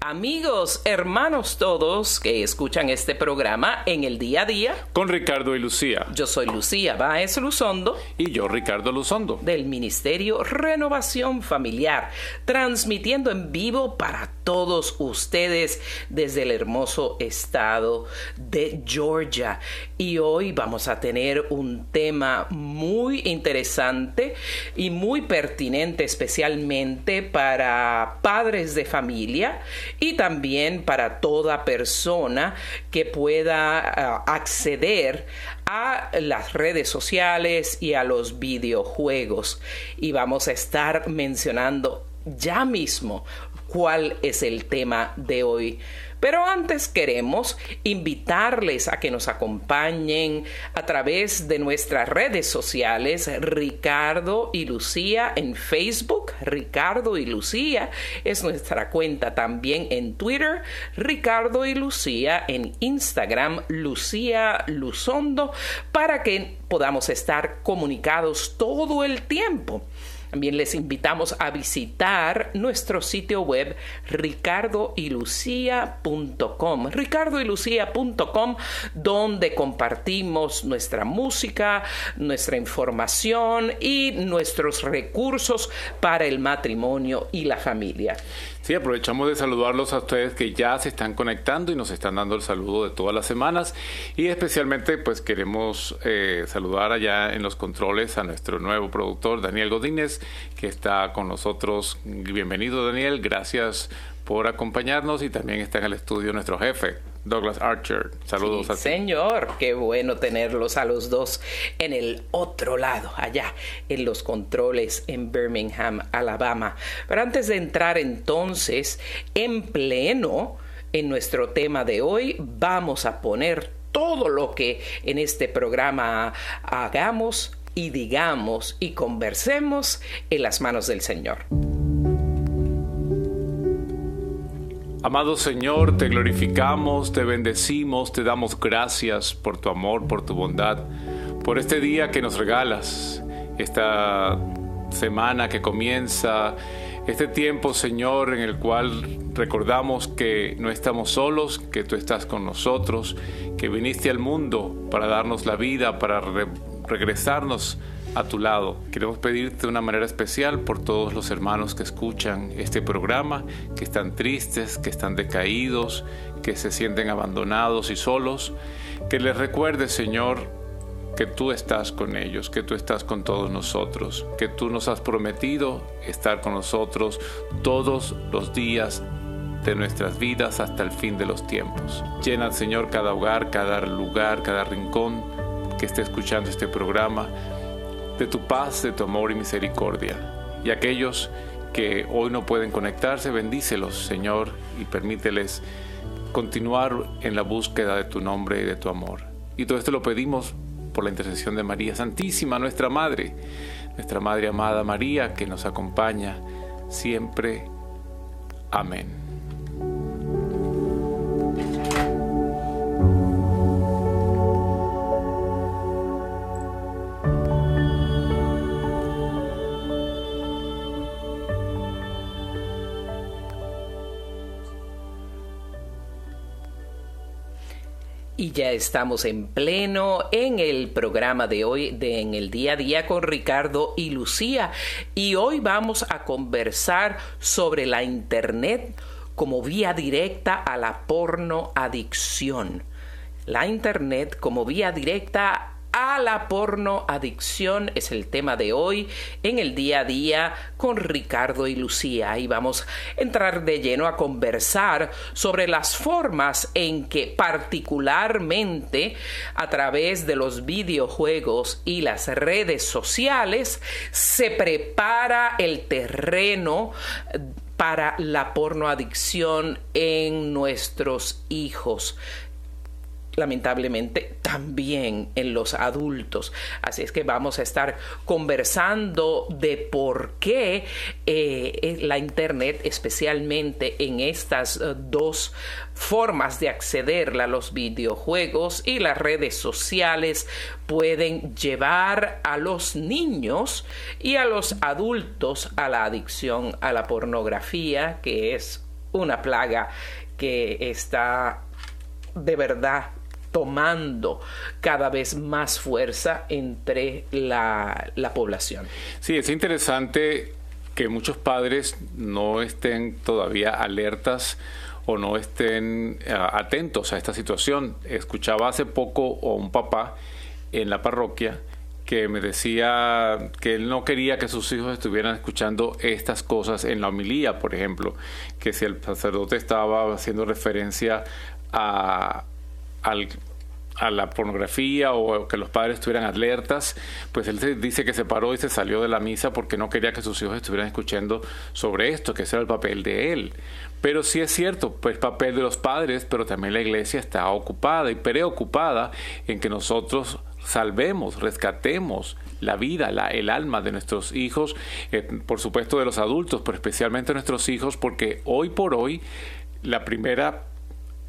amigos, hermanos todos que escuchan este programa en el día a día. Con Ricardo y Lucía. Yo soy Lucía Báez Luzondo. Y yo Ricardo Luzondo. Del Ministerio Renovación Familiar, transmitiendo en vivo para todos ustedes desde el hermoso estado de Georgia. Y hoy vamos a tener un tema muy interesante y muy pertinente especialmente para padres de familia y también para toda persona que pueda ah, acceder a las redes sociales y a los videojuegos. Y vamos a estar mencionando ya mismo cuál es el tema de hoy. Pero antes queremos invitarles a que nos acompañen a través de nuestras redes sociales, Ricardo y Lucía en Facebook, Ricardo y Lucía es nuestra cuenta también en Twitter, Ricardo y Lucía en Instagram, Lucía Luzondo, para que podamos estar comunicados todo el tiempo. También les invitamos a visitar nuestro sitio web ricardoylucia.com, ricardoylucia.com, donde compartimos nuestra música, nuestra información y nuestros recursos para el matrimonio y la familia. Sí, aprovechamos de saludarlos a ustedes que ya se están conectando y nos están dando el saludo de todas las semanas y especialmente pues queremos eh, saludar allá en los controles a nuestro nuevo productor Daniel Godínez que está con nosotros. Bienvenido Daniel, gracias por acompañarnos y también está en el estudio nuestro jefe, Douglas Archer. Saludos sí, a ti. Señor, qué bueno tenerlos a los dos en el otro lado, allá en los controles en Birmingham, Alabama. Pero antes de entrar entonces en pleno en nuestro tema de hoy, vamos a poner todo lo que en este programa hagamos y digamos y conversemos en las manos del Señor. Amado Señor, te glorificamos, te bendecimos, te damos gracias por tu amor, por tu bondad, por este día que nos regalas, esta semana que comienza, este tiempo, Señor, en el cual recordamos que no estamos solos, que tú estás con nosotros, que viniste al mundo para darnos la vida, para re regresarnos a tu lado. Queremos pedirte de una manera especial por todos los hermanos que escuchan este programa, que están tristes, que están decaídos, que se sienten abandonados y solos. Que les recuerdes, Señor, que tú estás con ellos, que tú estás con todos nosotros, que tú nos has prometido estar con nosotros todos los días de nuestras vidas hasta el fin de los tiempos. Llena, Señor, cada hogar, cada lugar, cada rincón que esté escuchando este programa de tu paz, de tu amor y misericordia. Y aquellos que hoy no pueden conectarse, bendícelos, Señor, y permíteles continuar en la búsqueda de tu nombre y de tu amor. Y todo esto lo pedimos por la intercesión de María Santísima, nuestra Madre, nuestra Madre amada María, que nos acompaña siempre. Amén. Y ya estamos en pleno en el programa de hoy, de En el Día a Día con Ricardo y Lucía. Y hoy vamos a conversar sobre la Internet como vía directa a la porno adicción. la Internet como vía directa a la porno adicción es el tema de hoy en el día a día con Ricardo y Lucía. Y vamos a entrar de lleno a conversar sobre las formas en que particularmente a través de los videojuegos y las redes sociales se prepara el terreno para la pornoadicción en nuestros hijos lamentablemente también en los adultos. Así es que vamos a estar conversando de por qué eh, la Internet, especialmente en estas eh, dos formas de acceder a los videojuegos y las redes sociales, pueden llevar a los niños y a los adultos a la adicción a la pornografía, que es una plaga que está de verdad tomando cada vez más fuerza entre la, población. Sí, es interesante que muchos padres no estén todavía alertas o no estén eh, atentos a esta situación. Escuchaba hace poco a un papá en la parroquia que me decía que él no quería que sus hijos estuvieran escuchando estas cosas en la homilía, por ejemplo, que si el sacerdote estaba haciendo referencia a, a la pornografía o que los padres estuvieran alertas, pues él dice que se paró y se salió de la misa porque no quería que sus hijos estuvieran escuchando sobre esto, que ese era el papel de él. Pero sí es cierto, pues papel de los padres, pero también la iglesia está ocupada y preocupada en que nosotros salvemos, rescatemos la vida, el alma de nuestros hijos, eh, por supuesto de los adultos, pero especialmente de nuestros hijos, porque hoy por hoy la primera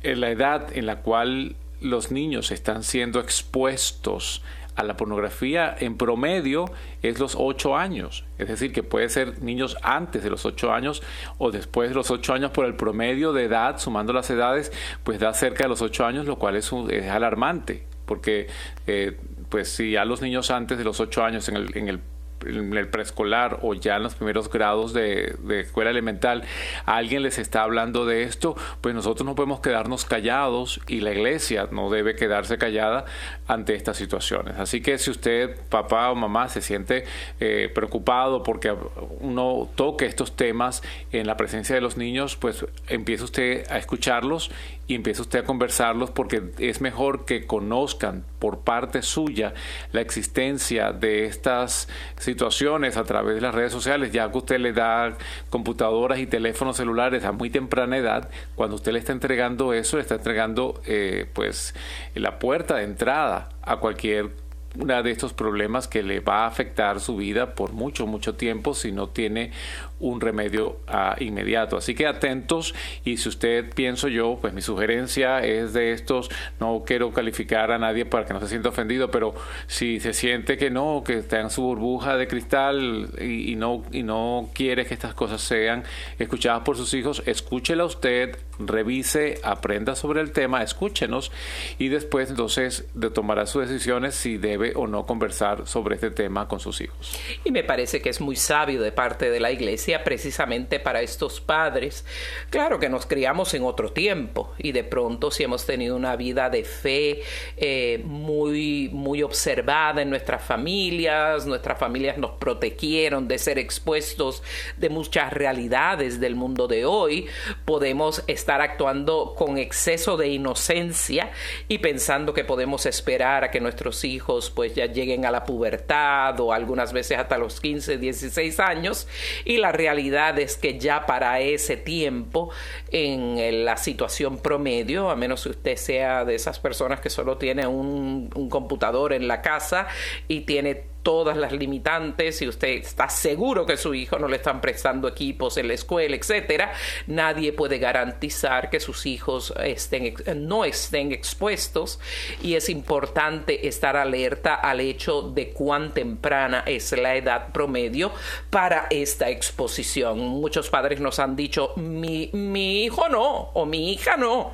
en la edad en la cual los niños están siendo expuestos a la pornografía en promedio es los 8 años. Es decir, que puede ser niños antes de los 8 años o después de los 8 años por el promedio de edad, sumando las edades, pues da cerca de los 8 años, lo cual es, es alarmante. Porque, eh, pues si a los niños antes de los 8 años en el, en el en el preescolar o ya en los primeros grados de, escuela elemental alguien les está hablando de esto, pues nosotros no podemos quedarnos callados y la iglesia no debe quedarse callada ante estas situaciones. Así que si usted, papá o mamá, se siente eh, preocupado porque uno toque estos temas en la presencia de los niños, pues empiece usted a escucharlos y empiece usted a conversarlos porque es mejor que conozcan por parte suya la existencia de estas situaciones a través de las redes sociales, ya que usted le da computadoras y teléfonos celulares a muy temprana edad, cuando usted le está entregando eso, le está entregando eh, pues la puerta de entrada a cualquier una de estos problemas que le va a afectar su vida por mucho, mucho tiempo si no tiene un remedio ah, inmediato. Así que atentos y si usted pienso yo, pues mi sugerencia es de estos, no quiero calificar a nadie para que no se sienta ofendido, pero si se siente que no, que está en su burbuja de cristal y, no, y no quiere que estas cosas sean escuchadas por sus hijos, escúchela usted, revise, aprenda sobre el tema, escúchenos y después entonces de tomará sus decisiones si debe o no conversar sobre este tema con sus hijos. Y me parece que es muy sabio de parte de la iglesia precisamente para estos padres. Claro que nos criamos en otro tiempo y de pronto si hemos tenido una vida de fe eh, muy, muy observada en nuestras familias, nuestras familias nos protegieron de ser expuestos de muchas realidades del mundo de hoy, podemos estar actuando con exceso de inocencia y pensando que podemos esperar a que nuestros hijos pues ya lleguen a la pubertad o algunas veces hasta los 15, 16 años. Y la realidad es que ya para ese tiempo, en la situación promedio, a menos que usted sea de esas personas que solo tiene un computador en la casa y tiene todas las limitantes y usted está seguro que su hijo no le están prestando equipos en la escuela, etcétera, nadie puede garantizar que sus hijos estén, no estén expuestos y es importante estar alerta al hecho de cuán temprana es la edad promedio para esta exposición. Muchos padres nos han dicho mi, mi hijo no o mi hija no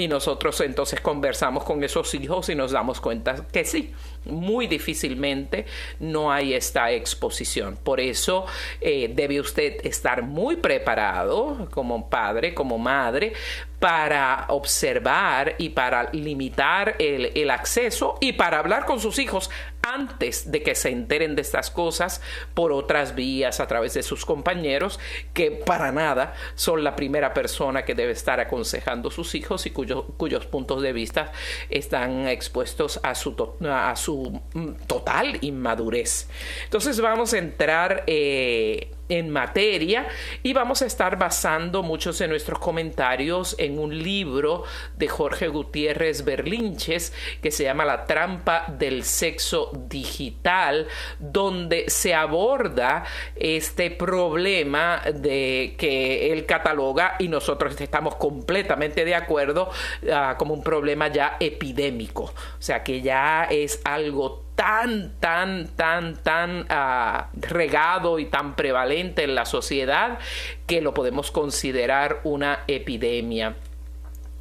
y nosotros entonces conversamos con esos hijos y nos damos cuenta que sí, muy difícilmente no hay esta exposición. Por eso eh, debe usted estar muy preparado como padre, como madre, para observar y para limitar el, acceso y para hablar con sus hijos antes de que se enteren de estas cosas por otras vías a través de sus compañeros que para nada son la primera persona que debe estar aconsejando a sus hijos y cuyos puntos de vista están expuestos a su, a su mm, total inmadurez. Entonces vamos a entrar eh, en materia y vamos a estar basando muchos de nuestros comentarios en un libro de Jorge Gutiérrez Berlinches que se llama La trampa del sexo digital, donde se aborda este problema de que él cataloga y nosotros estamos completamente de acuerdo ah, como un problema ya epidémico, o sea que ya es algo tan, tan, tan, tan ah, regado y tan prevalente en la sociedad que lo podemos considerar una epidemia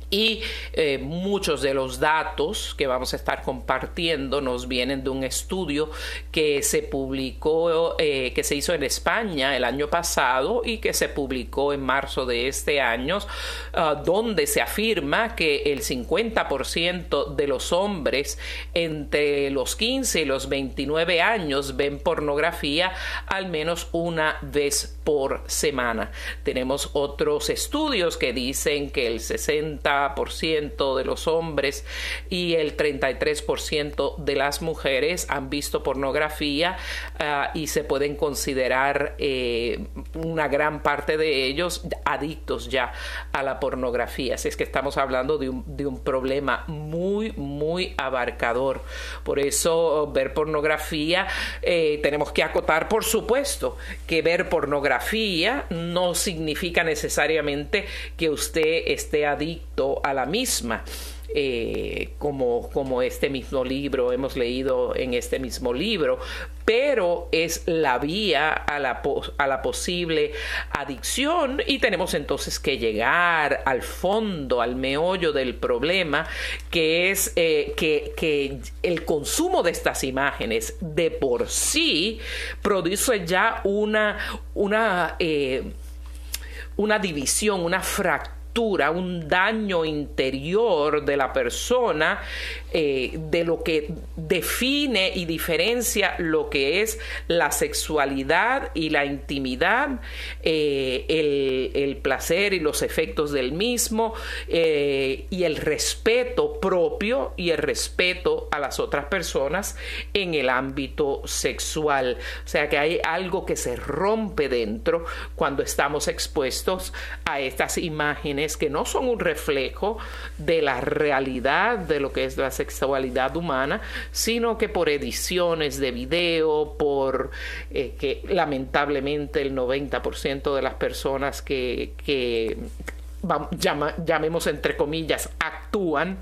y eh, muchos de los datos que vamos a estar compartiendo nos vienen de un estudio que se publicó, eh, que se hizo en España el año pasado y que se publicó en marzo de este año, ah, donde se afirma que el 50% de los hombres entre los 15 y los 29 años ven pornografía al menos una vez por semana. Tenemos otros estudios que dicen que el 60 ciento de los hombres y el 33% de las mujeres han visto pornografía ah, y se pueden considerar eh, una gran parte de ellos adictos ya a la pornografía. Así es que estamos hablando de un, de un problema muy, muy abarcador. Por eso ver pornografía eh, tenemos que acotar, por supuesto, que ver pornografía no significa necesariamente que usted esté adicto a la misma. Eh, como, como este mismo libro, hemos leído en este mismo libro, pero es la vía a la, a la posible adicción y tenemos entonces que llegar al fondo, al meollo del problema, que es eh, que, que, el consumo de estas imágenes de por sí produce ya una, una, eh, una división, una fractura un daño interior de la persona, eh, de lo que define y diferencia lo que es la sexualidad y la intimidad, eh, el, placer y los efectos del mismo, eh, y el respeto propio y el respeto a las otras personas en el ámbito sexual. O sea que hay algo que se rompe dentro cuando estamos expuestos a estas imágenes que no son un reflejo de la realidad de lo que es la sexualidad humana, sino que por ediciones de video, por eh, que lamentablemente el 90% de las personas que, que llamemos entre comillas, actúan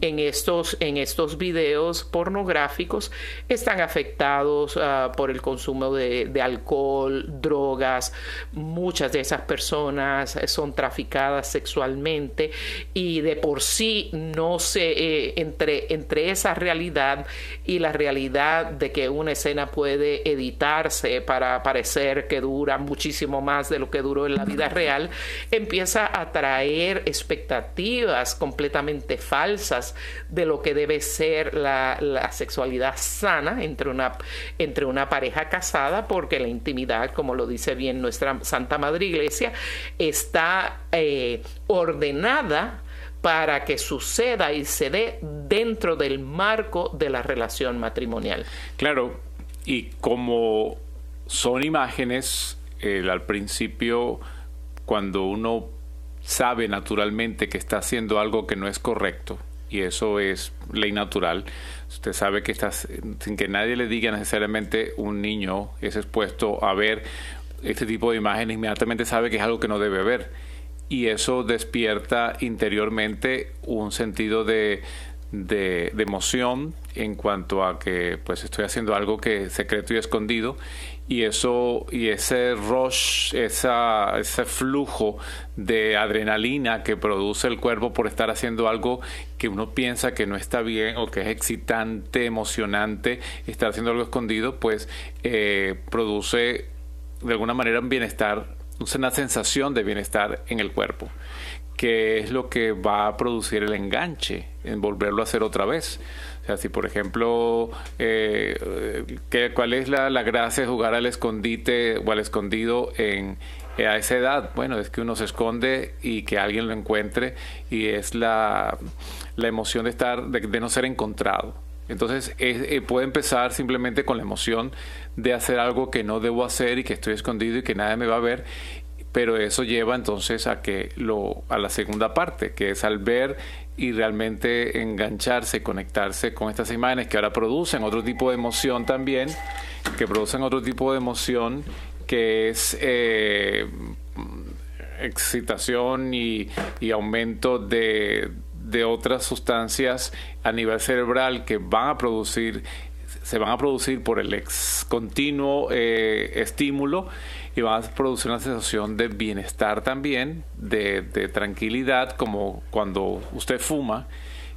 en estos, en estos videos pornográficos están afectados ah, por el consumo de, alcohol, drogas. Muchas de esas personas son traficadas sexualmente y de por sí no se eh, entre, entre esa realidad y la realidad de que una escena puede editarse para parecer que dura muchísimo más de lo que duró en la vida real, empieza a traer expectativas completamente falsas de lo que debe ser la, sexualidad sana entre una, entre una pareja casada, porque la intimidad, como lo dice bien nuestra Santa Madre Iglesia, está eh, ordenada para que suceda y se dé dentro del marco de la relación matrimonial. Claro, y como son imágenes, al principio, cuando uno sabe naturalmente que está haciendo algo que no es correcto, y eso es ley natural. Usted sabe que sin que nadie le diga necesariamente un niño es expuesto a ver este tipo de imágenes, inmediatamente sabe que es algo que no debe ver. Y eso despierta interiormente un sentido de, de, emoción en cuanto a que pues estoy haciendo algo que es secreto y escondido y eso y ese rush esa, ese flujo de adrenalina que produce el cuerpo por estar haciendo algo que uno piensa que no está bien o que es excitante emocionante estar haciendo algo escondido pues eh, produce de alguna manera un bienestar una sensación de bienestar en el cuerpo que es lo que va a producir el enganche, en volverlo a hacer otra vez. O sea, si por ejemplo, eh, ¿cuál es la, la, gracia de jugar al escondite o al escondido en, eh, a esa edad? Bueno, es que uno se esconde y que alguien lo encuentre y es la, la emoción de estar, de, no ser encontrado. Entonces eh, puede empezar simplemente con la emoción de hacer algo que no debo hacer y que estoy escondido y que nadie me va a ver pero eso lleva entonces a que lo a la segunda parte que es al ver y realmente engancharse conectarse con estas imágenes que ahora producen otro tipo de emoción también que producen otro tipo de emoción que es eh, excitación y, y aumento de, de otras sustancias a nivel cerebral que van a producir se van a producir por el ex continuo eh, estímulo y van a producir una sensación de bienestar también, de, de tranquilidad, como cuando usted fuma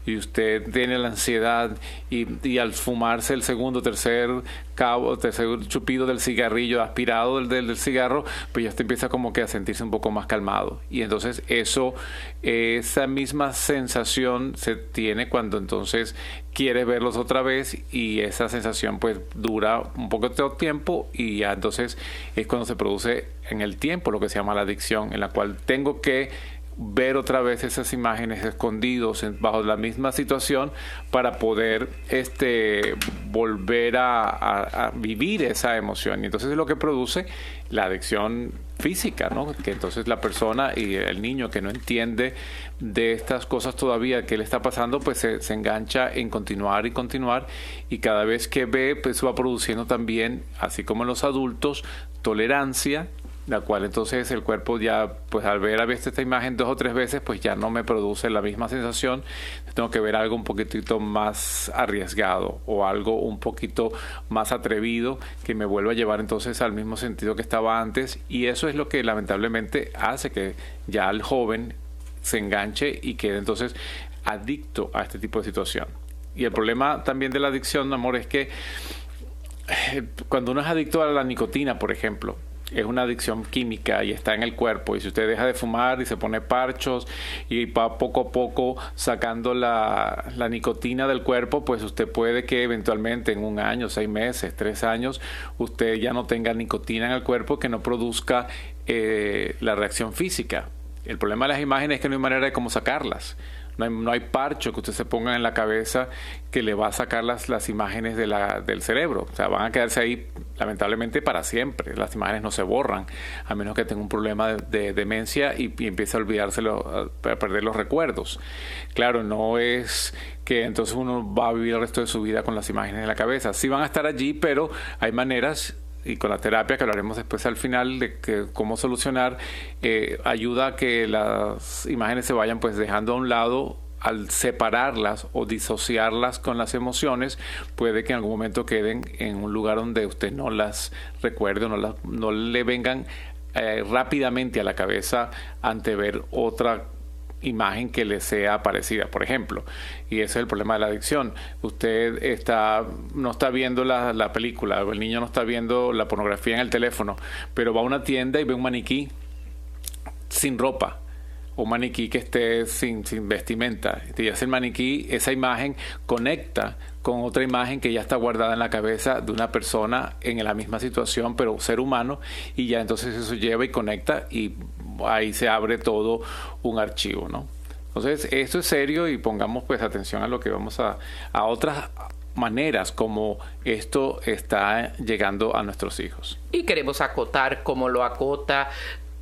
y usted tiene la ansiedad y, y, al fumarse el segundo, tercer cabo, tercer chupido del cigarrillo, aspirado del, del, cigarro, pues ya usted empieza como que a sentirse un poco más calmado. Y entonces eso, esa misma sensación se tiene cuando entonces quiere verlos otra vez y esa sensación pues dura un poco de tiempo y ya entonces es cuando se produce en el tiempo lo que se llama la adicción, en la cual tengo que ver otra vez esas imágenes escondidos bajo la misma situación para poder este volver a, vivir esa emoción y entonces es lo que produce la adicción física, ¿no? Que entonces la persona y el niño que no entiende de estas cosas todavía que le está pasando, pues se, se engancha en continuar y continuar y cada vez que ve, pues va produciendo también, así como en los adultos, tolerancia la cual entonces el cuerpo ya, pues al ver a visto esta imagen dos o tres veces, pues ya no me produce la misma sensación, tengo que ver algo un poquitito más arriesgado o algo un poquito más atrevido que me vuelva a llevar entonces al mismo sentido que estaba antes y eso es lo que lamentablemente hace que ya el joven se enganche y quede entonces adicto a este tipo de situación. Y el problema también de la adicción, amor, es que eh, cuando uno es adicto a la nicotina, por ejemplo, es una adicción química y está en el cuerpo. Y si usted deja de fumar y se pone parchos y va poco a poco sacando la, la nicotina del cuerpo, pues usted puede que eventualmente en un año, seis meses, tres años, usted ya no tenga nicotina en el cuerpo que no produzca eh, la reacción física. El problema de las imágenes es que no hay manera de cómo sacarlas. No hay, no hay, parcho que usted se ponga en la cabeza que le va a sacar las, las imágenes del cerebro. O sea, van a quedarse ahí lamentablemente para siempre. Las imágenes no se borran, a menos que tenga un problema de, demencia y, empiece a olvidárselo, a perder los recuerdos. Claro, no es que entonces uno va a vivir el resto de su vida con las imágenes en la cabeza. Sí van a estar allí, pero hay maneras y con la terapia que hablaremos después al final de que cómo solucionar eh, ayuda a que las imágenes se vayan pues dejando a un lado. Al separarlas o disociarlas con las emociones, puede que en algún momento queden en un lugar donde usted no las recuerde, no, las, no le vengan eh, rápidamente a la cabeza ante ver otra imagen que le sea parecida, por ejemplo. Y ese es el problema de la adicción. Usted está, no está viendo la, la película, el niño no está viendo la pornografía en el teléfono, pero va a una tienda y ve un maniquí sin ropa un maniquí que esté sin, sin vestimenta. Y ese maniquí, esa imagen conecta con otra imagen que ya está guardada en la cabeza de una persona en la misma situación, pero ser humano, y ya entonces eso lleva y conecta y ahí se abre todo un archivo, ¿no? Entonces, esto es serio y pongamos pues atención a lo que vamos a, a otras maneras como esto está llegando a nuestros hijos. Y queremos acotar como lo acota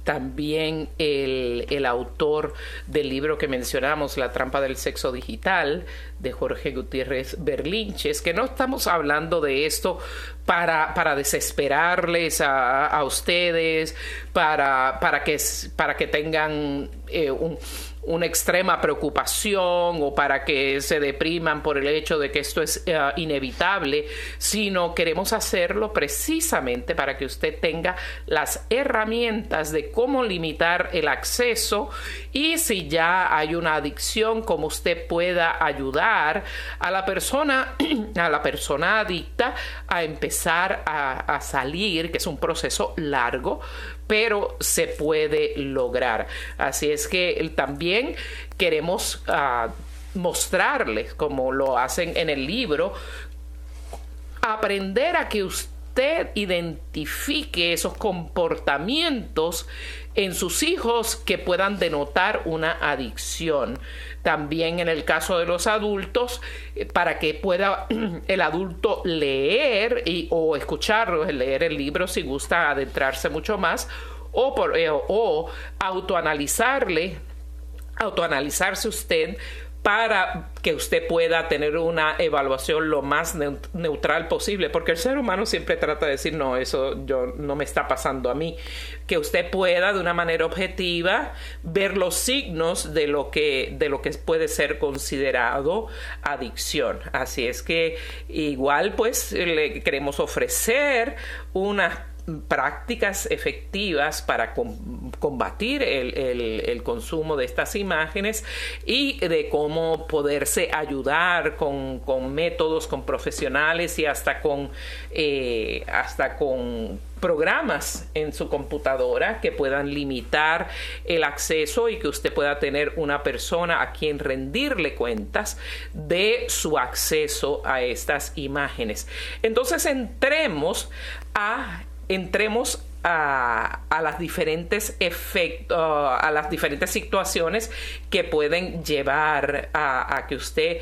también el, el, autor del libro que mencionamos, La trampa del sexo digital, de Jorge Gutiérrez Berlinches, que no estamos hablando de esto para, para desesperarles a, a ustedes, para, para, que, para que tengan eh, un una extrema preocupación o para que se depriman por el hecho de que esto es uh, inevitable, sino queremos hacerlo precisamente para que usted tenga las herramientas de cómo limitar el acceso y si ya hay una adicción, cómo usted pueda ayudar a la persona, a la persona adicta a empezar a salir, que es un proceso largo, pero se puede lograr. Así es que también queremos ah, mostrarles, como lo hacen en el libro, aprender a que usted identifique esos comportamientos en sus hijos que puedan denotar una adicción. También en el caso de los adultos, eh, para que pueda el adulto leer y, o escucharlo, leer el libro si gusta adentrarse mucho más, o, por, eh, o autoanalizarle, autoanalizarse usted para que usted pueda tener una evaluación lo más neutral posible, porque el ser humano siempre trata de decir, no, eso yo, no me está pasando a mí, que usted pueda de una manera objetiva ver los signos de lo que, de lo que puede ser considerado adicción. Así es que igual pues le queremos ofrecer una prácticas efectivas para combatir el, consumo de estas imágenes y de cómo poderse ayudar con, métodos, con profesionales y hasta con, eh, hasta con programas en su computadora que puedan limitar el acceso y que usted pueda tener una persona a quien rendirle cuentas de su acceso a estas imágenes. Entonces entremos a entremos a, las diferentes efectos, a las diferentes situaciones que pueden llevar a, que usted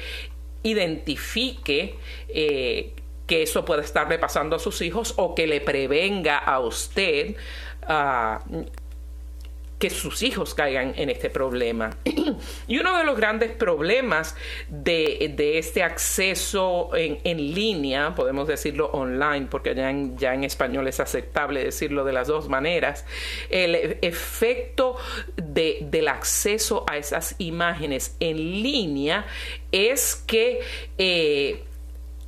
identifique eh, que eso puede estarle pasando a sus hijos o que le prevenga a usted uh, que sus hijos caigan en este problema. y uno de los grandes problemas de, este acceso en, línea, podemos decirlo online, porque ya en, ya en español es aceptable decirlo de las dos maneras, el efecto del acceso a esas imágenes en línea es que eh,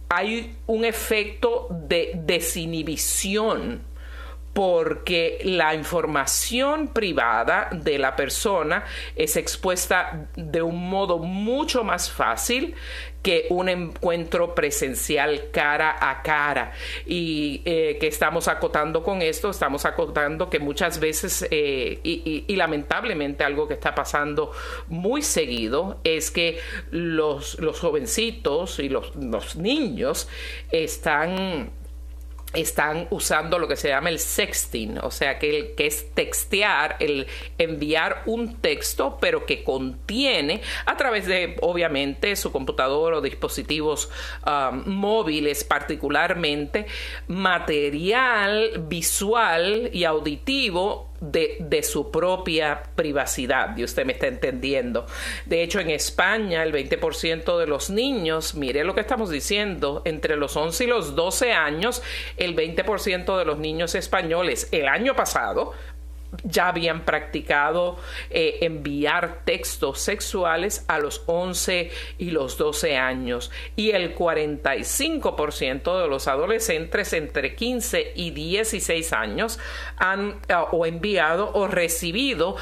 hay un efecto de desinhibición porque la información privada de la persona es expuesta de un modo mucho más fácil que un encuentro presencial cara a cara. Y eh, que estamos acotando con esto, estamos acotando que muchas veces, eh, y, lamentablemente algo que está pasando muy seguido, es que los, los jovencitos y los, los niños están están usando lo que se llama el sexting, o sea, que, que es textear, el enviar un texto, pero que contiene, a través de, obviamente, su computador o dispositivos um, móviles particularmente, material visual y auditivo de, su propia privacidad, y usted me está entendiendo. De hecho, en España, el 20% de los niños, mire lo que estamos diciendo, entre los 11 y los 12 años, el 20% de los niños españoles el año pasado ya habían practicado eh, enviar textos sexuales a los 11 y los 12 años y el 45% de los adolescentes entre 15 y 16 años han ah, o enviado o recibido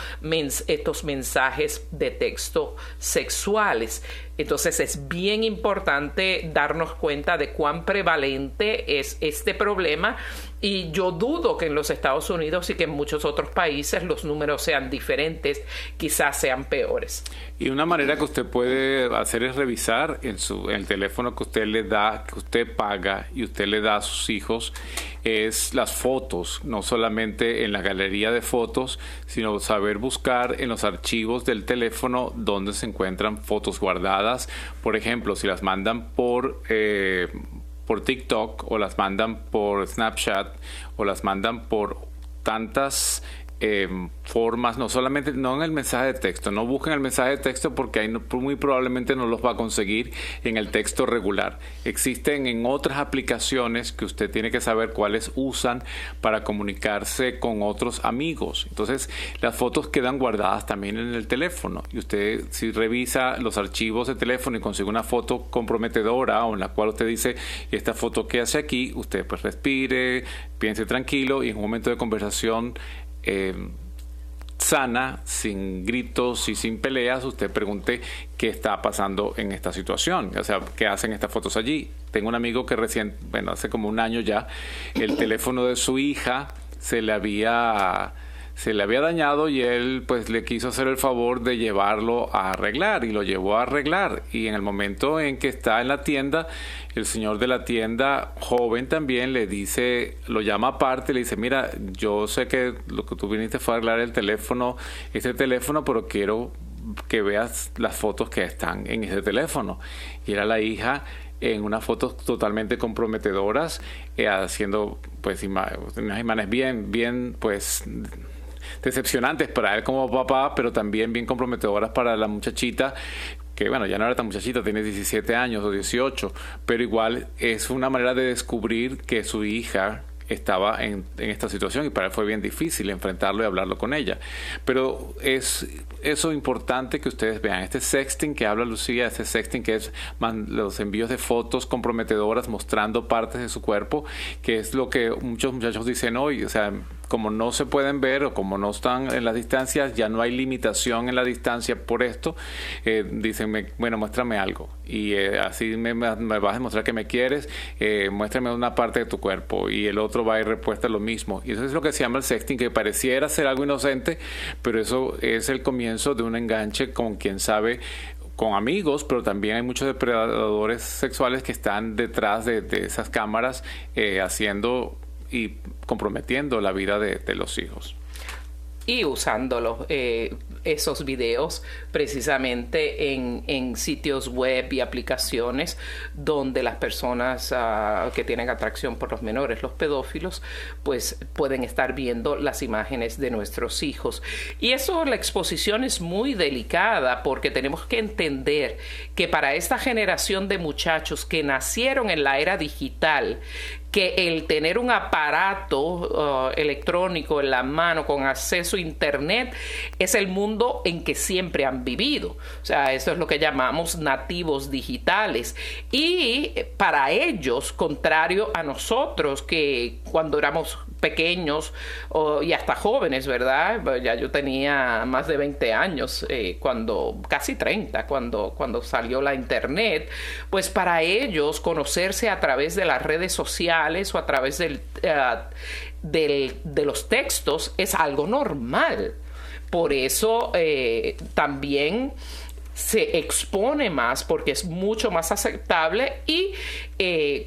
estos mensajes de texto sexuales. Entonces es bien importante darnos cuenta de cuán prevalente es este problema y yo dudo que en los Estados Unidos y que en muchos otros países los números sean diferentes, quizás sean peores. Y una manera que usted puede hacer es revisar en, su, el teléfono que usted le da, que usted paga y usted le da a sus hijos, es las fotos, no solamente en la galería de fotos, sino saber buscar en los archivos del teléfono donde se encuentran fotos guardadas. Por ejemplo, si las mandan por... Eh, por TikTok o las mandan por Snapchat o las mandan por tantas Em, formas, no solamente, no en el mensaje de texto, no busquen el mensaje de texto porque ahí muy probablemente no los va a conseguir en el texto regular. Existen en otras aplicaciones que usted tiene que saber cuáles usan para comunicarse con otros amigos. Entonces, las fotos quedan guardadas también en el teléfono y usted si revisa los archivos de teléfono y consigue una foto comprometedora o en la cual usted dice, esta foto que hace aquí, usted pues respire, piense tranquilo y en un momento de conversación eh, sana, sin gritos y sin peleas, usted pregunte qué está pasando en esta situación, o sea, qué hacen estas fotos allí. Tengo un amigo que recién, bueno, hace como un año ya, el teléfono de su hija se le había se le había dañado y él pues le quiso hacer el favor de llevarlo a arreglar y lo llevó a arreglar. Y en el momento en que está en la tienda el señor de la tienda joven también le dice lo llama aparte le dice mira yo sé que lo que tú viniste fue a arreglar el teléfono ese teléfono pero quiero que veas las fotos que están en ese teléfono y era la hija en unas fotos totalmente comprometedoras, eh, haciendo pues unas imágenes bien, bien pues decepcionantes para él como papá, pero también bien comprometedoras para la muchachita que bueno, ya no era tan muchachita, tiene 17 años o 18, pero igual es una manera de descubrir que su hija estaba en, esta situación y para él fue bien difícil enfrentarlo y hablarlo con ella. Pero es eso importante que ustedes vean. Este sexting que habla Lucía, este sexting que es los envíos de fotos comprometedoras mostrando partes de su cuerpo, que es lo que muchos muchachos dicen hoy. O sea, como no se pueden ver o como no están en las distancias, ya no hay limitación en la distancia por esto, eh, dicen, bueno, muéstrame algo. Y eh, así me, vas a demostrar que me quieres, eh, muéstrame una parte de tu cuerpo. Y el otro va y respuesta lo mismo. Y eso es lo que se llama el sexting, que pareciera ser algo inocente, pero eso es el comienzo de un enganche con quien sabe con amigos, pero también hay muchos depredadores sexuales que están detrás de, esas cámaras haciendo y comprometiendo la vida de, los hijos. Y usándolo, eh, esos videos precisamente en, sitios web y aplicaciones donde las personas ah, que tienen atracción por los menores, los pedófilos, pues pueden estar viendo las imágenes de nuestros hijos. Y eso, la exposición es muy delicada porque tenemos que entender que para esta generación de muchachos que nacieron en la era digital, que el tener un aparato uh, electrónico en la mano con acceso a Internet es el mundo en que siempre han vivido. O sea, eso es lo que llamamos nativos digitales. Y para ellos, contrario a nosotros, que cuando éramos pequeños y hasta jóvenes, ¿verdad? Ya yo tenía más de 20 años, eh, cuando casi 30, cuando, cuando salió la Internet, pues para ellos conocerse a través de las redes sociales o a través eh, del, de los textos es algo normal. Por eso eh, también se expone más porque es mucho más aceptable y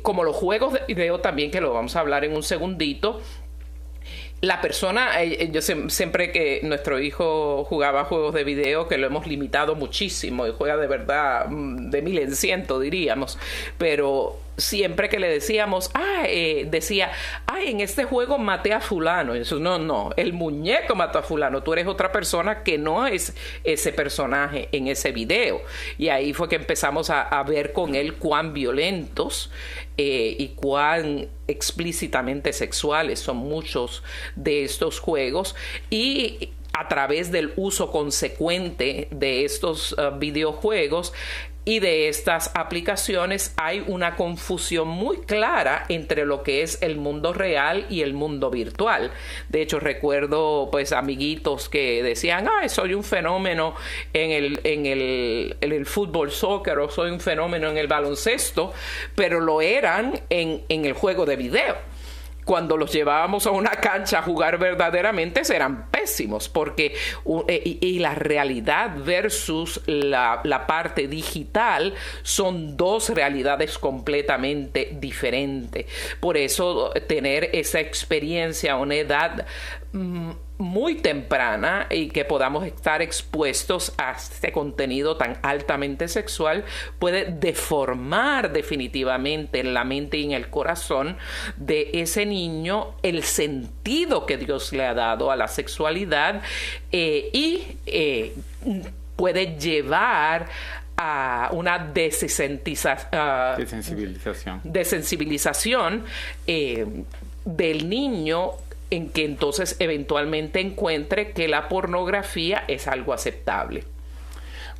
como los juegos de video también que lo vamos a hablar en un segundito la persona, eh, eh, yo siempre que nuestro hijo jugaba juegos de video, que lo hemos limitado muchísimo y juega de verdad mm, de mil en ciento, diríamos, pero siempre que le decíamos, ah, eh, decía, ay, en este juego maté a fulano. Eso, no, no, el muñeco mató a fulano. Tú eres otra persona que no es ese personaje en ese video. Y ahí fue que empezamos a, ver con él cuán violentos eh, y cuán explícitamente sexuales son muchos de estos juegos. Y a través del uso consecuente de estos uh, videojuegos, y de estas aplicaciones hay una confusión muy clara entre lo que es el mundo real y el mundo virtual. De hecho, recuerdo pues amiguitos que decían, ah, soy un fenómeno en el, en el, en el fútbol soccer o soy un fenómeno en el baloncesto, pero lo eran en, en el juego de video cuando los llevábamos a una cancha a jugar verdaderamente eran pésimos porque eh, y, la realidad versus la, la, parte digital son dos realidades completamente diferentes. Por eso tener esa experiencia a una edad muy temprana y que podamos estar expuestos a este contenido tan altamente sexual puede deformar definitivamente en la mente y en el corazón de ese niño el sentido que Dios le ha dado a la sexualidad eh, y eh, puede llevar a una desensibilización, desensibilización eh, del niño en que entonces eventualmente encuentre que la pornografía es algo aceptable.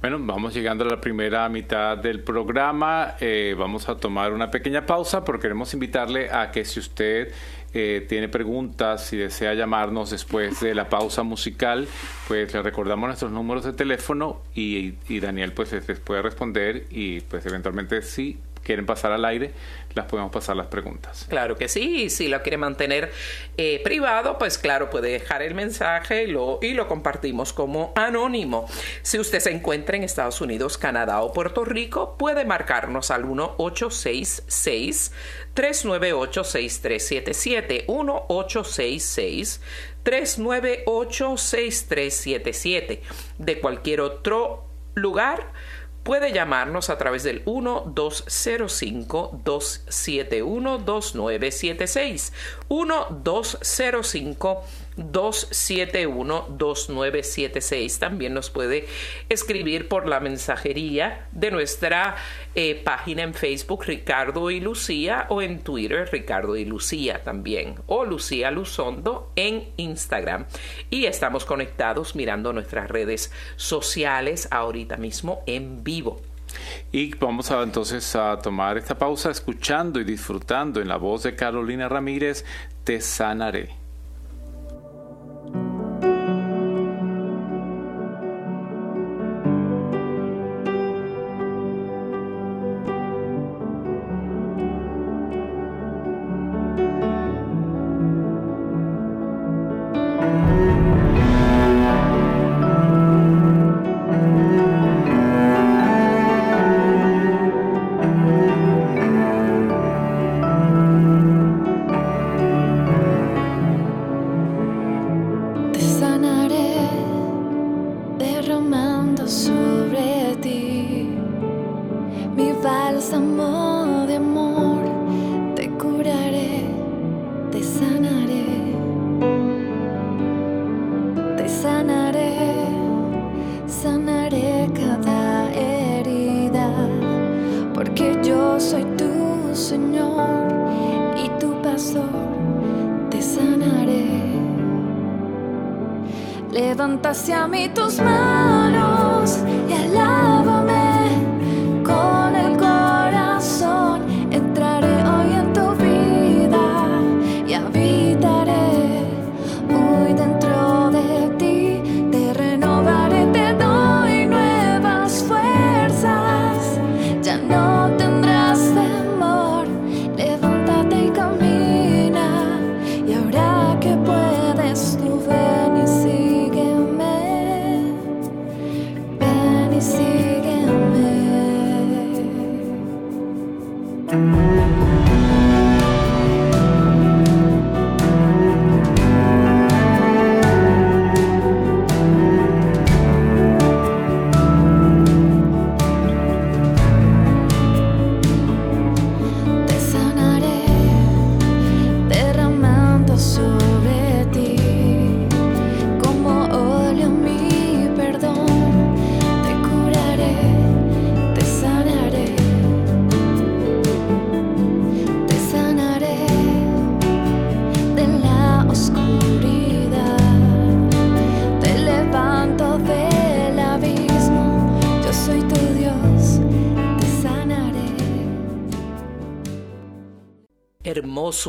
Bueno, vamos llegando a la primera mitad del programa. Eh, vamos a tomar una pequeña pausa porque queremos invitarle a que si usted eh, tiene preguntas, si desea llamarnos después de la pausa musical, pues le recordamos nuestros números de teléfono y, Daniel pues les puede responder y pues eventualmente sí quieren pasar al aire, las podemos pasar las preguntas. Claro que sí, si lo quiere mantener eh, privado, pues claro, puede dejar el mensaje y lo, y lo compartimos como anónimo. Si usted se encuentra en Estados Unidos, Canadá o Puerto Rico, puede marcarnos al 1866 398 6377 1866 398 6377 de cualquier otro lugar Puede llamarnos a través del 1-205-271-2976. 1-205 271-2976. También nos puede escribir por la mensajería de nuestra eh, página en Facebook Ricardo y Lucía o en Twitter Ricardo y Lucía también o Lucía Luzondo en Instagram. Y estamos conectados mirando nuestras redes sociales ahorita mismo en vivo. Y vamos entonces a tomar esta pausa escuchando y disfrutando en la voz de Carolina Ramírez, Te sanaré.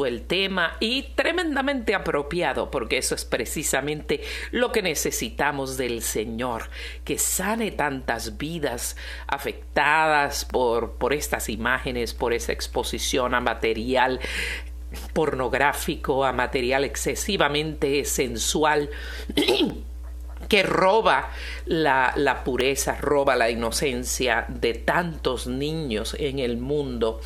El tema y tremendamente apropiado porque eso es precisamente lo que necesitamos del Señor, que sane tantas vidas afectadas por, por estas imágenes, por esa exposición a material pornográfico, a material excesivamente sensual. que roba la, la, pureza, roba la inocencia de tantos niños en el mundo.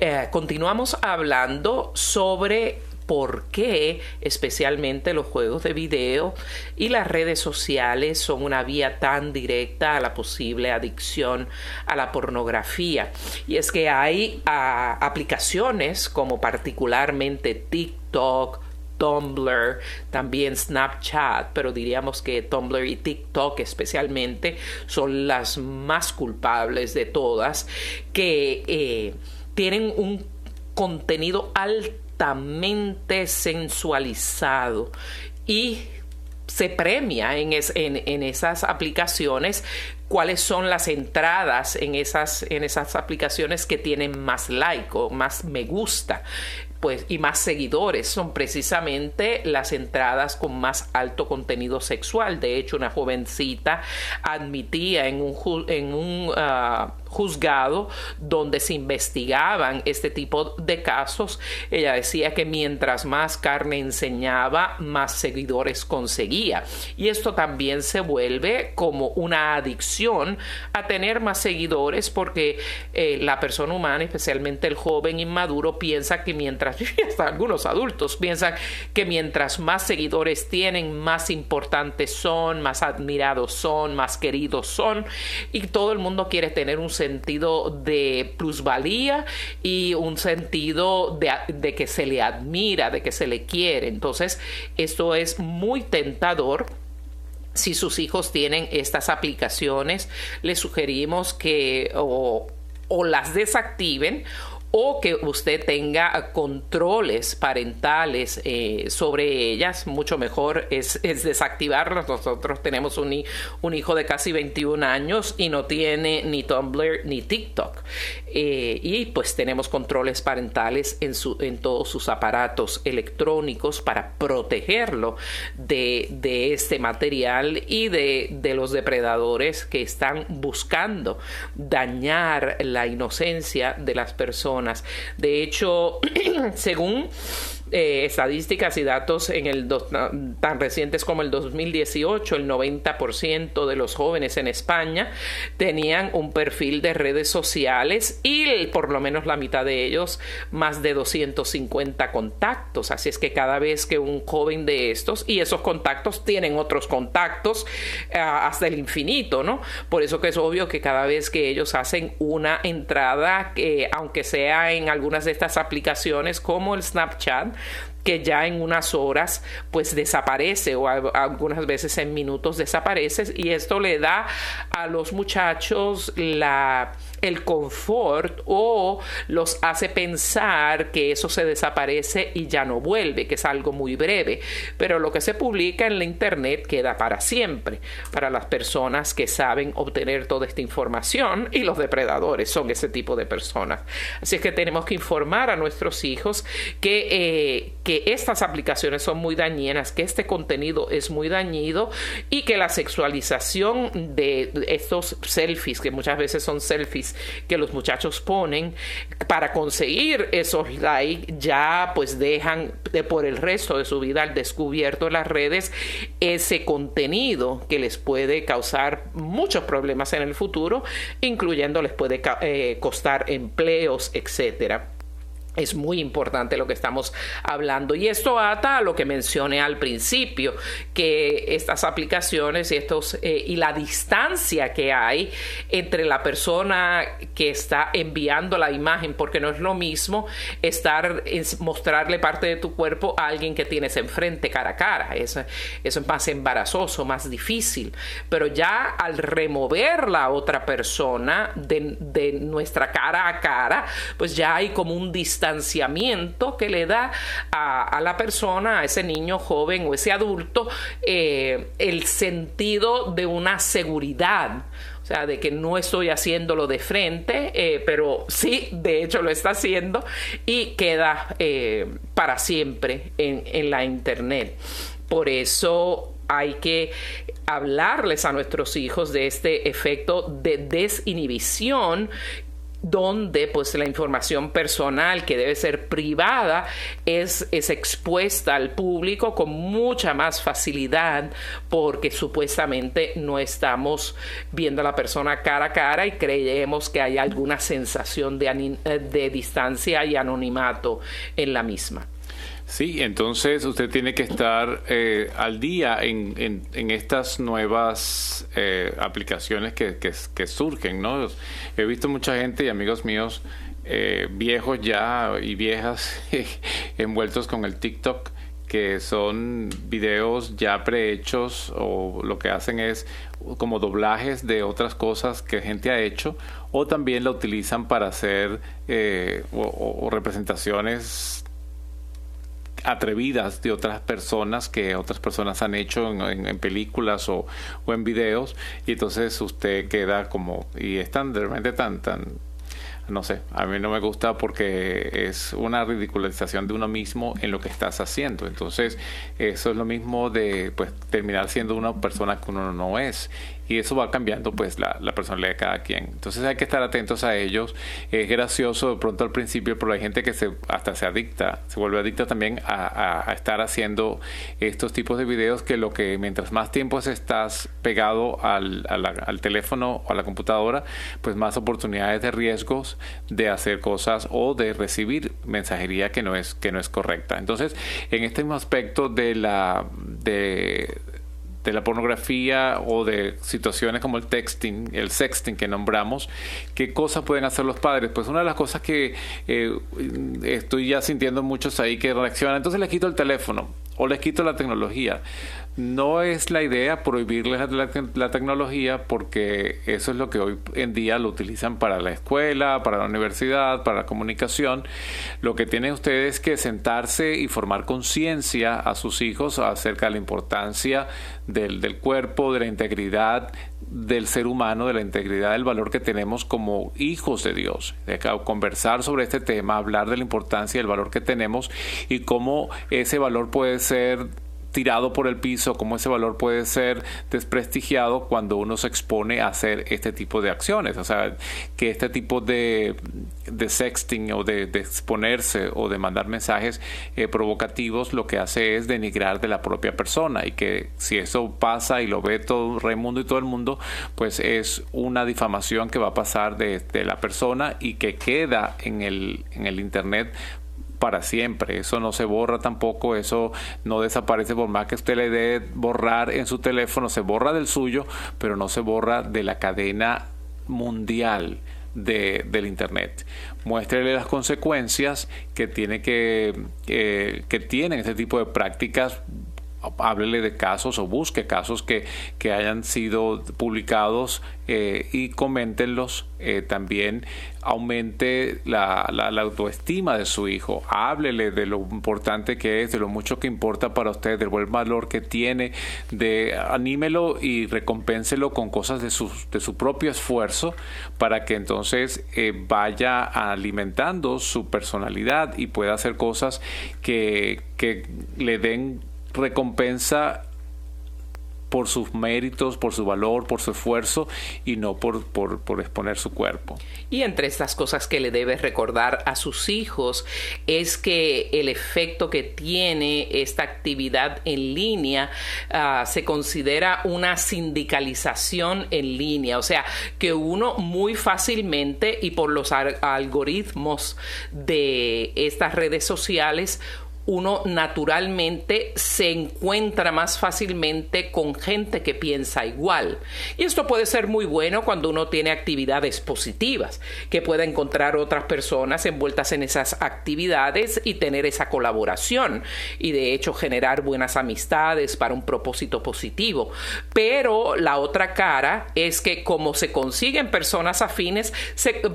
Eh, continuamos hablando sobre por qué especialmente los juegos de video y las redes sociales son una vía tan directa a la posible adicción a la pornografía. Y es que hay ah, aplicaciones como particularmente TikTok, Tumblr, también Snapchat, pero diríamos que Tumblr y TikTok especialmente son las más culpables de todas, que eh, tienen un contenido altamente sensualizado y se premia en, en, esas aplicaciones cuáles son las entradas en esas, en esas aplicaciones que tienen más like o más me gusta pues, y más seguidores son precisamente las entradas con más alto contenido sexual. De hecho, una jovencita admitía en un, en un, ah, juzgado donde se investigaban este tipo de casos, ella decía que mientras más carne enseñaba, más seguidores conseguía. Y esto también se vuelve como una adicción a tener más seguidores porque eh, la persona humana, especialmente el joven inmaduro, piensa que mientras, y hasta algunos adultos piensan que mientras más seguidores tienen, más importantes son, más admirados son, más queridos son, y todo el mundo quiere tener un sentido de plusvalía y un sentido de, de que se le admira, de que se le quiere. Entonces, esto es muy tentador si sus hijos tienen estas aplicaciones, les sugerimos que o, o las desactiven o que usted tenga controles parentales eh, sobre ellas, mucho mejor es, es, desactivarlos. Nosotros tenemos un, hijo de casi 21 años y no tiene ni Tumblr ni TikTok. Eh, y pues tenemos controles parentales en, todos sus aparatos electrónicos para protegerlo de, este material y de los depredadores que están buscando dañar la inocencia de las personas de hecho, según eh, estadísticas y datos en el tan recientes como el 2018, el 90% de los jóvenes en España tenían un perfil de redes sociales y por lo menos la mitad de ellos más de 250 contactos. Así es que cada vez que un joven de estos y esos contactos tienen otros contactos uh, hasta el infinito, ¿no? Por eso que es obvio que cada vez que ellos hacen una entrada, que aunque sea en algunas de estas aplicaciones como el Snapchat, que ya en unas horas pues desaparece o algunas veces en minutos desaparece y esto le da a los muchachos la el confort o los hace pensar que eso se desaparece y ya no vuelve, que es algo muy breve. Pero lo que se publica en la Internet queda para siempre, para las personas que saben obtener toda esta información y los depredadores son ese tipo de personas. Así es que tenemos que informar a nuestros hijos que, eh, que estas aplicaciones son muy dañinas, que este contenido es muy dañido y que la sexualización de estos selfies, que muchas veces son selfies, que los muchachos ponen para conseguir esos likes, ya pues dejan de por el resto de su vida al descubierto en las redes ese contenido que les puede causar muchos problemas en el futuro, incluyendo les puede eh, costar empleos, etcétera. Es muy importante lo que estamos hablando. Y esto ata a lo que mencioné al principio, que estas aplicaciones y, estos, eh, y la distancia que hay entre la persona que está enviando la imagen, porque no es lo mismo estar mostrarle parte de tu cuerpo a alguien que tienes enfrente cara a cara. Eso, es más embarazoso, más difícil. Pero ya al remover la otra persona de, de nuestra cara a cara, pues ya hay como un distanciamiento distanciamiento que le da a, la persona, a ese niño joven o ese adulto, eh, el sentido de una seguridad. O sea, de que no estoy haciéndolo de frente, eh, pero sí, de hecho lo está haciendo y queda eh, para siempre en, en la Internet. Por eso hay que hablarles a nuestros hijos de este efecto de desinhibición donde pues la información personal que debe ser privada es, es, expuesta al público con mucha más facilidad porque supuestamente no estamos viendo a la persona cara a cara y creemos que hay alguna sensación de, de distancia y anonimato en la misma. Sí, entonces usted tiene que estar eh, al día en, en, estas nuevas eh, aplicaciones que, que, surgen, ¿no? He visto mucha gente y amigos míos eh, viejos ya y viejas envueltos con el TikTok que son videos ya prehechos o lo que hacen es como doblajes de otras cosas que gente ha hecho o también la utilizan para hacer o representaciones atrevidas de otras personas que otras personas han hecho en, películas o, o, en videos y entonces usted queda como y es tan realmente tan tan no sé, a mí no me gusta porque es una ridicularización de uno mismo en lo que estás haciendo. Entonces, eso es lo mismo de pues terminar siendo una persona que uno no es. Y eso va cambiando pues la, personalidad de cada quien. Entonces hay que estar atentos a ellos. Es gracioso de pronto al principio, pero hay gente que se hasta se adicta, se vuelve adicta también a, estar haciendo estos tipos de videos que lo que mientras más tiempo estás pegado al, al teléfono o a la computadora, pues más oportunidades de riesgos de hacer cosas o de recibir mensajería que no es que no es correcta. Entonces, en este mismo aspecto de la de de la pornografía o de situaciones como el texting, el sexting que nombramos, ¿qué cosas pueden hacer los padres? Pues una de las cosas que eh, estoy ya sintiendo muchos ahí que reaccionan, entonces les quito el teléfono o les quito la tecnología. No es la idea prohibirles la, tecnología porque eso es lo que hoy en día lo utilizan para la escuela, para la universidad, para la comunicación. Lo que tienen ustedes es que sentarse y formar conciencia a sus hijos acerca de la importancia del, del cuerpo, de la integridad del ser humano, de la integridad del valor que tenemos como hijos de Dios. De conversar sobre este tema, hablar de la importancia del valor que tenemos y cómo ese valor puede ser tirado por el piso, cómo ese valor puede ser desprestigiado cuando uno se expone a hacer este tipo de acciones. O sea, que este tipo de, sexting o de, exponerse o de mandar mensajes eh, provocativos lo que hace es denigrar de la propia persona y que si eso pasa y lo ve todo Raimundo y todo el mundo, pues es una difamación que va a pasar de, de la persona y que queda en el, en el Internet para siempre. Eso no se borra tampoco, eso no desaparece por más que usted le dé borrar en su teléfono, se borra del suyo, pero no se borra de la cadena mundial. De, del internet muéstrele las consecuencias que tiene que que tienen este tipo de prácticas háblele de casos o busque casos que, que hayan sido publicados eh, y coméntenlos. Eh, también aumente la, la, autoestima de su hijo. Háblele de lo importante que es, de lo mucho que importa para usted, del buen valor que tiene. De, anímelo y recompénselo con cosas de su, de su propio esfuerzo para que entonces eh, vaya alimentando su personalidad y pueda hacer cosas que, que le den recompensa por sus méritos, por su valor, por su esfuerzo y no por, por, exponer su cuerpo. Y entre estas cosas que le debe recordar a sus hijos es que el efecto que tiene esta actividad en línea ah, se considera una sindicalización en línea, o sea, que uno muy fácilmente y por los algoritmos de estas redes sociales uno naturalmente se encuentra más fácilmente con gente que piensa igual. Y esto puede ser muy bueno cuando uno tiene actividades positivas, que pueda encontrar otras personas envueltas en esas actividades y tener esa colaboración y de hecho generar buenas amistades para un propósito positivo. Pero la otra cara es que como se consiguen personas afines,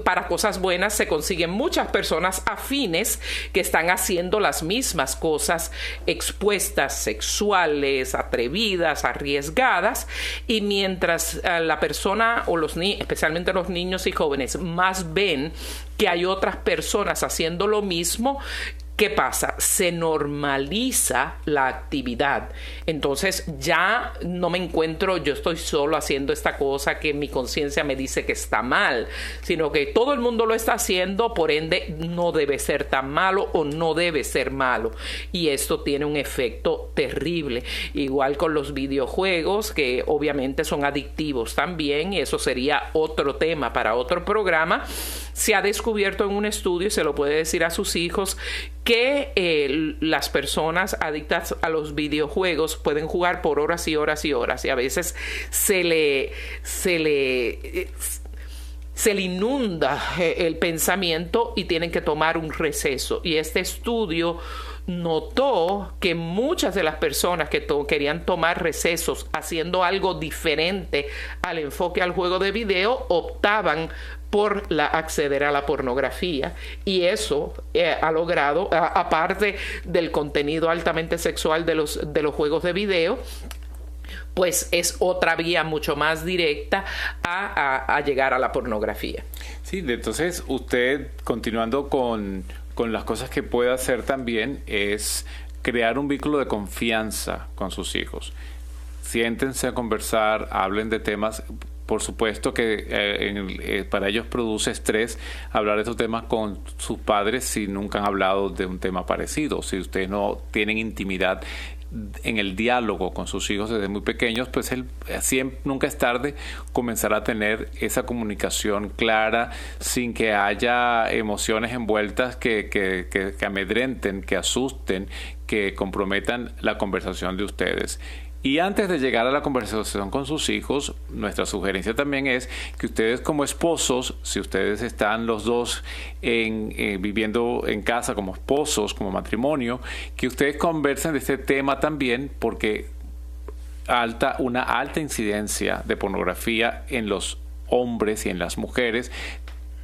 para cosas buenas se consiguen muchas personas afines que están haciendo las mismas cosas expuestas, sexuales, atrevidas, arriesgadas, y mientras eh, la persona o los especialmente los niños y jóvenes, más ven que hay otras personas haciendo lo mismo, ¿Qué pasa? Se normaliza la actividad. Entonces ya no me encuentro, yo estoy solo haciendo esta cosa que mi conciencia me dice que está mal, sino que todo el mundo lo está haciendo, por ende no debe ser tan malo o no debe ser malo. Y esto tiene un efecto terrible. Igual con los videojuegos, que obviamente son adictivos también, y eso sería otro tema para otro programa. Se ha descubierto en un estudio, y se lo puede decir a sus hijos, que eh, las personas adictas a los videojuegos pueden jugar por horas y horas y horas y a veces se le se le eh, se le inunda eh, el pensamiento y tienen que tomar un receso. Y este estudio notó que muchas de las personas que querían tomar recesos haciendo algo diferente al enfoque al juego de video optaban por la acceder a la pornografía y eso eh, ha logrado aparte del contenido altamente sexual de los de los juegos de video pues es otra vía mucho más directa a, llegar a la pornografía. Sí, entonces usted, continuando con, con las cosas que puede hacer también, es crear un vínculo de confianza con sus hijos siéntense a conversar, hablen de temas por supuesto que eh, eh, para ellos produce estrés hablar de estos temas con sus padres si nunca han hablado de un tema parecido, si ustedes no tienen intimidad en el diálogo con sus hijos desde muy pequeños, pues él siempre, nunca es tarde comenzar a tener esa comunicación clara sin que haya emociones envueltas que, que, que amedrenten, que asusten, que comprometan la conversación de ustedes. Y antes de llegar a la conversación con sus hijos, nuestra sugerencia también es que ustedes como esposos, si ustedes están los dos eh, viviendo en casa como esposos, como matrimonio, que ustedes conversen de este tema también porque alta, una alta incidencia de pornografía en los hombres y en las mujeres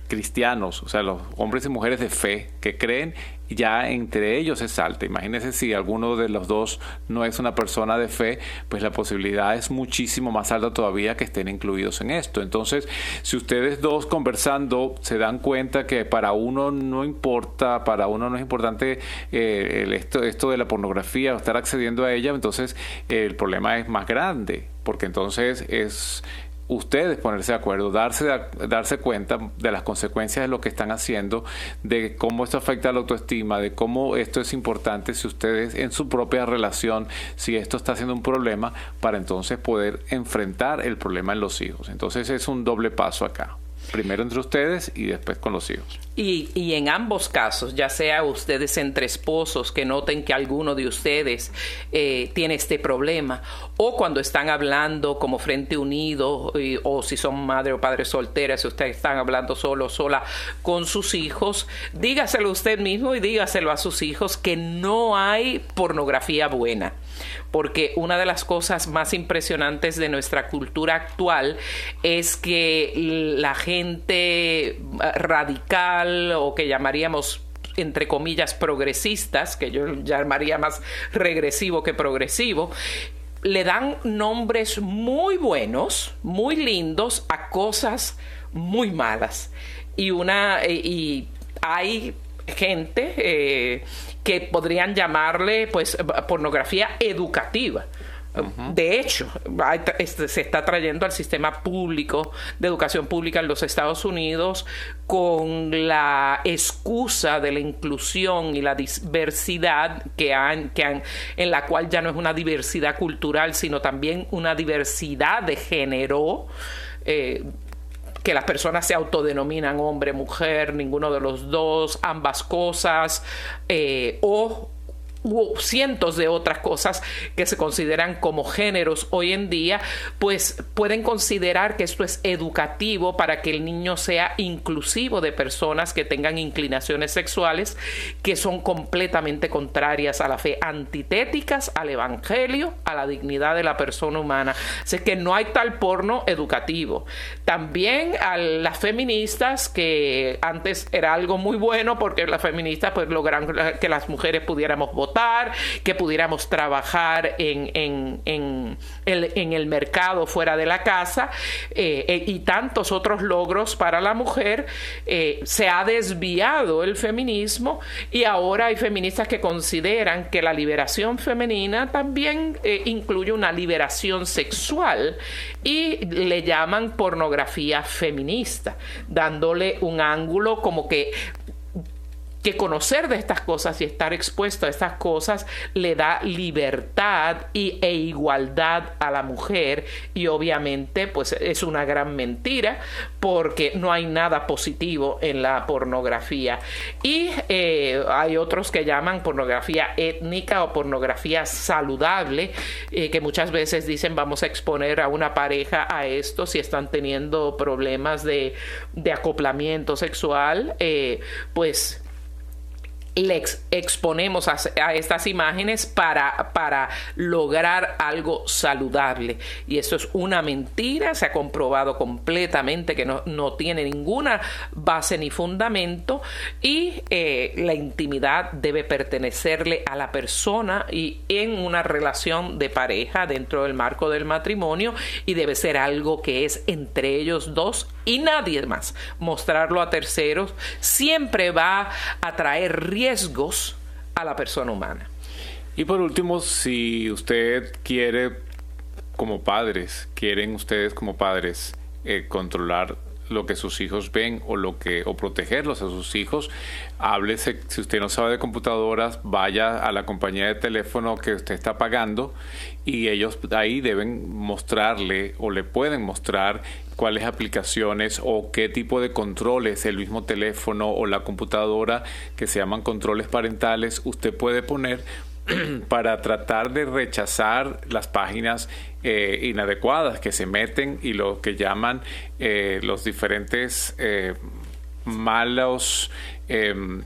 cristianos, o sea, los hombres y mujeres de fe que creen, ya entre ellos es alta. Imagínense si alguno de los dos no es una persona de fe, pues la posibilidad es muchísimo más alta todavía que estén incluidos en esto. Entonces, si ustedes dos conversando se dan cuenta que para uno no importa, para uno no es importante eh, esto, esto de la pornografía o estar accediendo a ella, entonces el problema es más grande, porque entonces es ustedes ponerse de acuerdo, darse, darse cuenta de las consecuencias de lo que están haciendo, de cómo esto afecta a la autoestima, de cómo esto es importante si ustedes en su propia relación, si esto está siendo un problema, para entonces poder enfrentar el problema en los hijos. Entonces es un doble paso acá. Primero entre ustedes y después con los hijos. Y, en ambos casos, ya sea ustedes entre esposos que noten que alguno de ustedes eh, tiene este problema, o cuando están hablando como Frente Unido, o si son madre o padre solteras, si ustedes están hablando solo o sola con sus hijos, dígaselo usted mismo y dígaselo a sus hijos que no hay pornografía buena porque una de las cosas más impresionantes de nuestra cultura actual es que la gente radical o que llamaríamos entre comillas progresistas, que yo llamaría más regresivo que progresivo, le dan nombres muy buenos, muy lindos a cosas muy malas. Y una y hay gente eh, que podrían llamarle pues pornografía educativa. De hecho, este, se está trayendo al sistema público de educación pública en los Estados Unidos con la excusa de la inclusión y la diversidad que han, que han, en la cual ya no es una diversidad cultural, sino también una diversidad de género. Eh, que las personas se autodenominan hombre, mujer, ninguno de los dos, ambas cosas, eh, o cientos de otras cosas que se consideran como géneros hoy en día, pues pueden considerar que esto es educativo para que el niño sea inclusivo de personas que tengan inclinaciones sexuales que son completamente contrarias a la fe, antitéticas al evangelio, a la dignidad de la persona humana. Así que no hay tal porno educativo. También a las feministas, que antes era algo muy bueno porque las feministas pues logran que las mujeres pudiéramos votar que pudiéramos trabajar en, el, mercado fuera de la casa eh, eh, y tantos otros logros para la mujer, eh, se ha desviado el feminismo y ahora hay feministas que consideran que la liberación femenina también incluye una liberación sexual y le llaman pornografía feminista, dándole un ángulo como que que conocer de estas cosas y estar expuesto a estas cosas le da libertad y, e igualdad a la mujer. Y obviamente pues es una gran mentira porque no hay nada positivo en la pornografía. Y eh, hay otros que llaman pornografía étnica o pornografía saludable eh, que muchas veces dicen vamos a exponer a una pareja a esto si están teniendo problemas de, de acoplamiento sexual eh, pues le exponemos a, estas imágenes para, para lograr algo saludable. Y eso es una mentira, se ha comprobado completamente que no, no tiene ninguna base ni fundamento y eh, la intimidad debe pertenecerle a la persona y en una relación de pareja dentro del marco del matrimonio y debe ser algo que es entre ellos dos y nadie más. Mostrarlo a terceros siempre va a traer riesgos a la persona humana. Y por último, si usted quiere como padres, quieren ustedes como padres eh, controlar lo que sus hijos ven o lo que o protegerlos a sus hijos, háblese, si usted no sabe de computadoras, vaya a la compañía de teléfono que usted está pagando y ellos ahí deben mostrarle o le pueden mostrar cuáles aplicaciones o qué tipo de controles el mismo teléfono o la computadora que se llaman controles parentales usted puede poner para tratar de rechazar las páginas eh, inadecuadas que se meten y lo que llaman eh, los diferentes eh, malos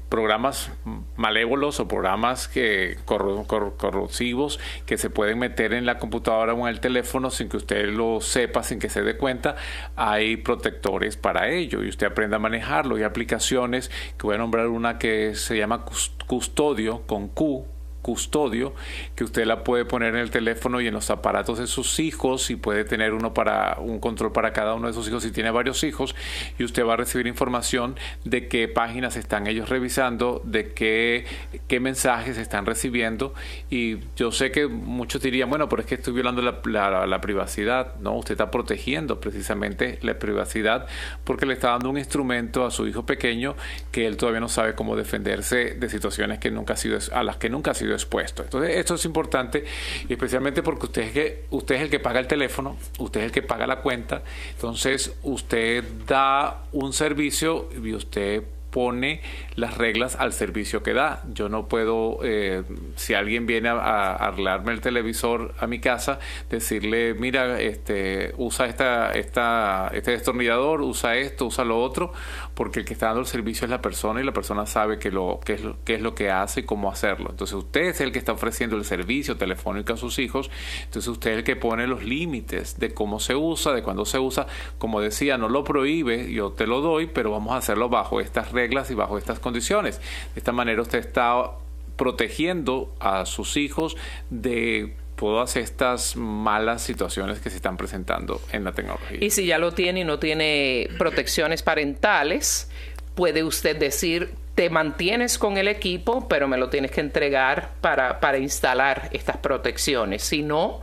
programas malévolos o programas que corrosivos que se pueden meter en la computadora o en el teléfono sin que usted lo sepa, sin que se dé cuenta, hay protectores para ello y usted aprende a manejarlo. Hay aplicaciones que voy a nombrar una que se llama Custodio con Q, custodio que usted la puede poner en el teléfono y en los aparatos de sus hijos y puede tener uno para un control para cada uno de sus hijos si tiene varios hijos y usted va a recibir información de qué páginas están ellos revisando, de qué, qué mensajes están recibiendo y yo sé que muchos dirían, bueno, pero es que estoy violando la, la privacidad, no, usted está protegiendo precisamente la privacidad porque le está dando un instrumento a su hijo pequeño que él todavía no sabe cómo defenderse de situaciones que nunca ha sido, a las que nunca ha sido expuesto. Entonces, esto es importante, especialmente porque usted es, que, usted es el que paga el teléfono, usted es el que paga la cuenta, entonces usted da un servicio y usted pone las reglas al servicio que da. Yo no puedo, eh, si alguien viene a, arreglarme el televisor a mi casa, decirle, mira, este, usa esta, esta, este destornillador, usa esto, usa lo otro, porque el que está dando el servicio es la persona y la persona sabe lo, qué, es lo, qué es lo que hace y cómo hacerlo. Entonces usted es el que está ofreciendo el servicio telefónico a sus hijos, entonces usted es el que pone los límites de cómo se usa, de cuándo se usa. Como decía, no lo prohíbe, yo te lo doy, pero vamos a hacerlo bajo estas reglas y bajo estas condiciones. De esta manera usted está protegiendo a sus hijos de todas estas malas situaciones que se están presentando en la tecnología. Y si ya lo tiene y no tiene protecciones parentales, puede usted decir, te mantienes con el equipo, pero me lo tienes que entregar para, para instalar estas protecciones. Si no,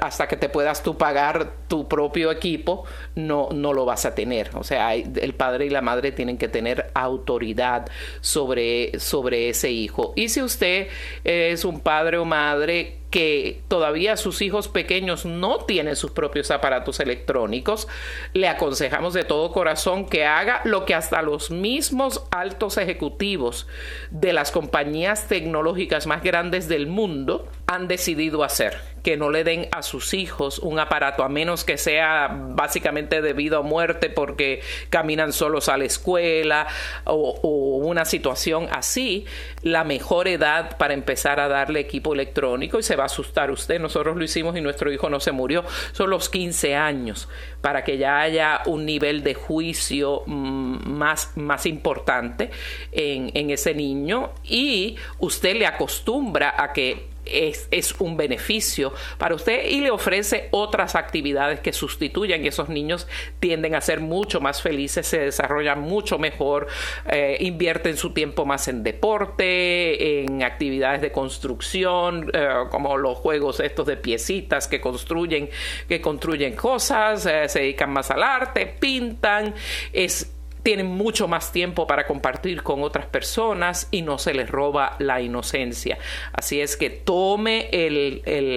hasta que te puedas tú pagar tu propio equipo, no, no lo vas a tener. O sea, el padre y la madre tienen que tener autoridad sobre, sobre ese hijo. Y si usted es un padre o madre que todavía sus hijos pequeños no tienen sus propios aparatos electrónicos, le aconsejamos de todo corazón que haga lo que hasta los mismos altos ejecutivos de las compañías tecnológicas más grandes del mundo han decidido hacer, que no le den a sus hijos un aparato, a menos que sea básicamente debido a muerte porque caminan solos a la escuela o, o una situación así, la mejor edad para empezar a darle equipo electrónico y se va a asustar usted. Nosotros lo hicimos y nuestro hijo no se murió. Son los 15 años para que ya haya un nivel de juicio mm, más, más importante en, en ese niño y usted le acostumbra a que es, un beneficio para usted y le ofrece otras actividades que sustituyan y esos niños tienden a ser mucho más felices, se desarrollan mucho mejor, eh, invierten su tiempo más en deporte, en actividades de construcción, eh, como los juegos estos de piecitas que construyen, que construyen cosas, eh, se dedican más al arte, pintan, es tienen mucho más tiempo para compartir con otras personas y no se les roba la inocencia. Así es que tome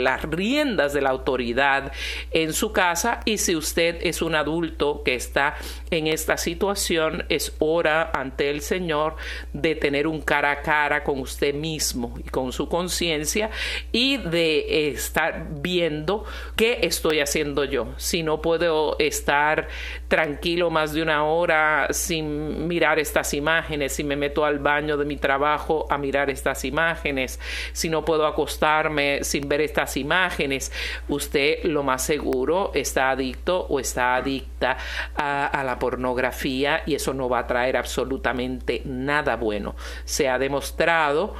las riendas de la autoridad en su casa y si usted es un adulto que está en esta situación, es hora ante el Señor de tener un cara a cara con usted mismo y con su conciencia y de estar viendo qué estoy haciendo yo. Si no puedo estar tranquilo más de una hora, sin mirar estas imágenes, si me meto al baño de mi trabajo a mirar estas imágenes, si no puedo acostarme sin ver estas imágenes, usted lo más seguro está adicto o está adicta a, la pornografía y eso no va a traer absolutamente nada bueno. Se ha demostrado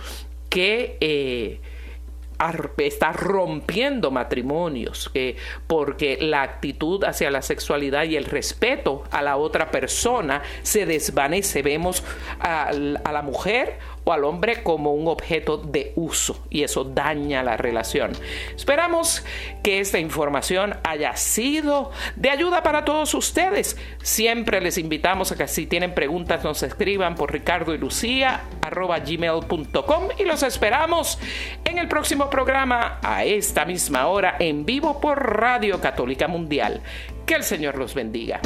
que eh, está rompiendo matrimonios, que porque la actitud hacia la sexualidad y el respeto a la otra persona se desvanece. Vemos a, la mujer al hombre como un objeto de uso y eso daña la relación. Esperamos que esta información haya sido de ayuda para todos ustedes. Siempre les invitamos a que si tienen preguntas nos escriban por ricardo y lucía y los esperamos en el próximo programa a esta misma hora en vivo por Radio Católica Mundial. Que el Señor los bendiga.